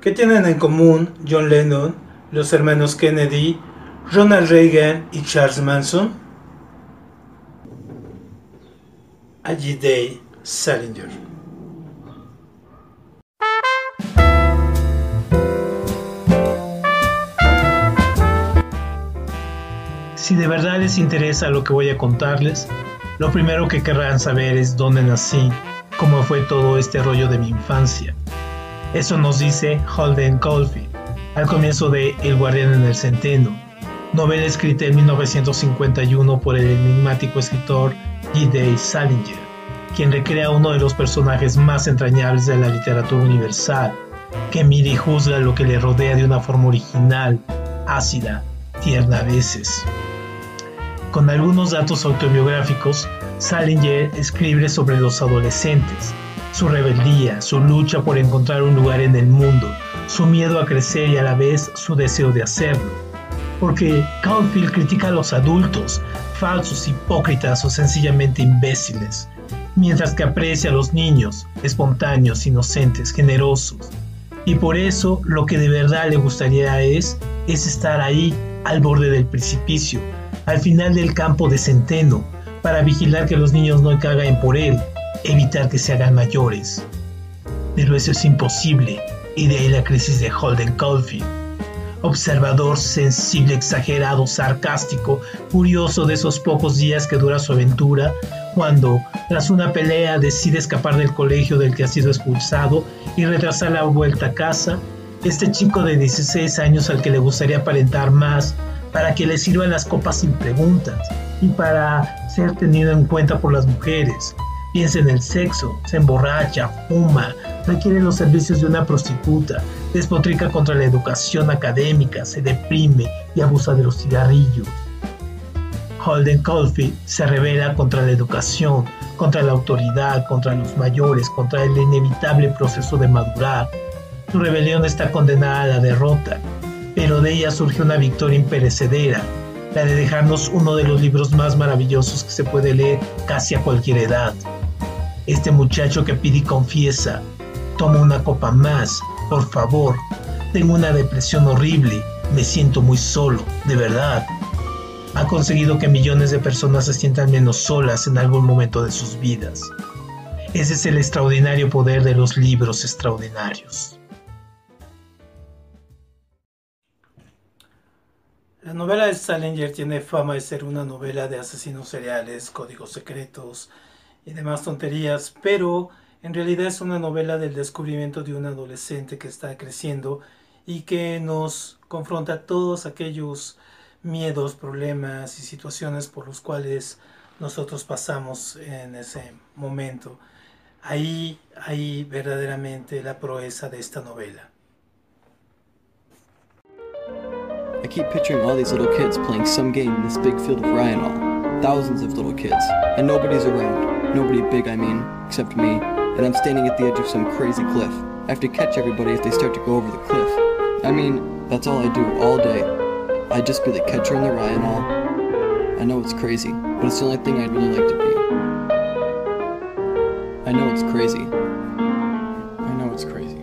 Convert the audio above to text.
¿Qué tienen en común John Lennon, los hermanos Kennedy, Ronald Reagan y Charles Manson? Allí Day Salinger. Si de verdad les interesa lo que voy a contarles, lo primero que querrán saber es dónde nací, cómo fue todo este rollo de mi infancia. Eso nos dice Holden Caulfield al comienzo de El guardián en el centeno, novela escrita en 1951 por el enigmático escritor G. Salinger, quien recrea uno de los personajes más entrañables de la literatura universal, que mide y juzga lo que le rodea de una forma original, ácida, tierna a veces. Con algunos datos autobiográficos, Salinger escribe sobre los adolescentes, su rebeldía, su lucha por encontrar un lugar en el mundo, su miedo a crecer y a la vez su deseo de hacerlo. Porque Caulfield critica a los adultos, falsos, hipócritas o sencillamente imbéciles, mientras que aprecia a los niños, espontáneos, inocentes, generosos. Y por eso lo que de verdad le gustaría es, es estar ahí, al borde del precipicio, al final del campo de centeno, para vigilar que los niños no caguen por él, evitar que se hagan mayores. Pero eso es imposible, y de ahí la crisis de Holden Caulfield. Observador, sensible, exagerado, sarcástico, curioso de esos pocos días que dura su aventura, cuando, tras una pelea, decide escapar del colegio del que ha sido expulsado y retrasar la vuelta a casa, este chico de 16 años al que le gustaría aparentar más para que le sirvan las copas sin preguntas y para ser tenido en cuenta por las mujeres. Piensa en el sexo, se emborracha, fuma, requiere los servicios de una prostituta, despotrica contra la educación académica, se deprime y abusa de los cigarrillos. Holden Caulfield se revela contra la educación, contra la autoridad, contra los mayores, contra el inevitable proceso de madurar. Su rebelión está condenada a la derrota, pero de ella surge una victoria imperecedera, la de dejarnos uno de los libros más maravillosos que se puede leer casi a cualquier edad. Este muchacho que pide y confiesa, toma una copa más, por favor, tengo una depresión horrible, me siento muy solo, de verdad. Ha conseguido que millones de personas se sientan menos solas en algún momento de sus vidas. Ese es el extraordinario poder de los libros extraordinarios. La novela de Salinger tiene fama de ser una novela de asesinos seriales, códigos secretos y demás tonterías, pero en realidad es una novela del descubrimiento de un adolescente que está creciendo y que nos confronta todos aquellos miedos, problemas y situaciones por los cuales nosotros pasamos en ese momento. Ahí, ahí verdaderamente la proeza de esta novela. I keep picturing all these little kids playing some game in this big field of Ryanall. Thousands of little kids, and nobody's around. Nobody big, I mean, except me. And I'm standing at the edge of some crazy cliff. I have to catch everybody if they start to go over the cliff. I mean, that's all I do all day. I'd just be the catcher in the Ryanall. I know it's crazy, but it's the only thing I'd really like to be. I know it's crazy. I know it's crazy,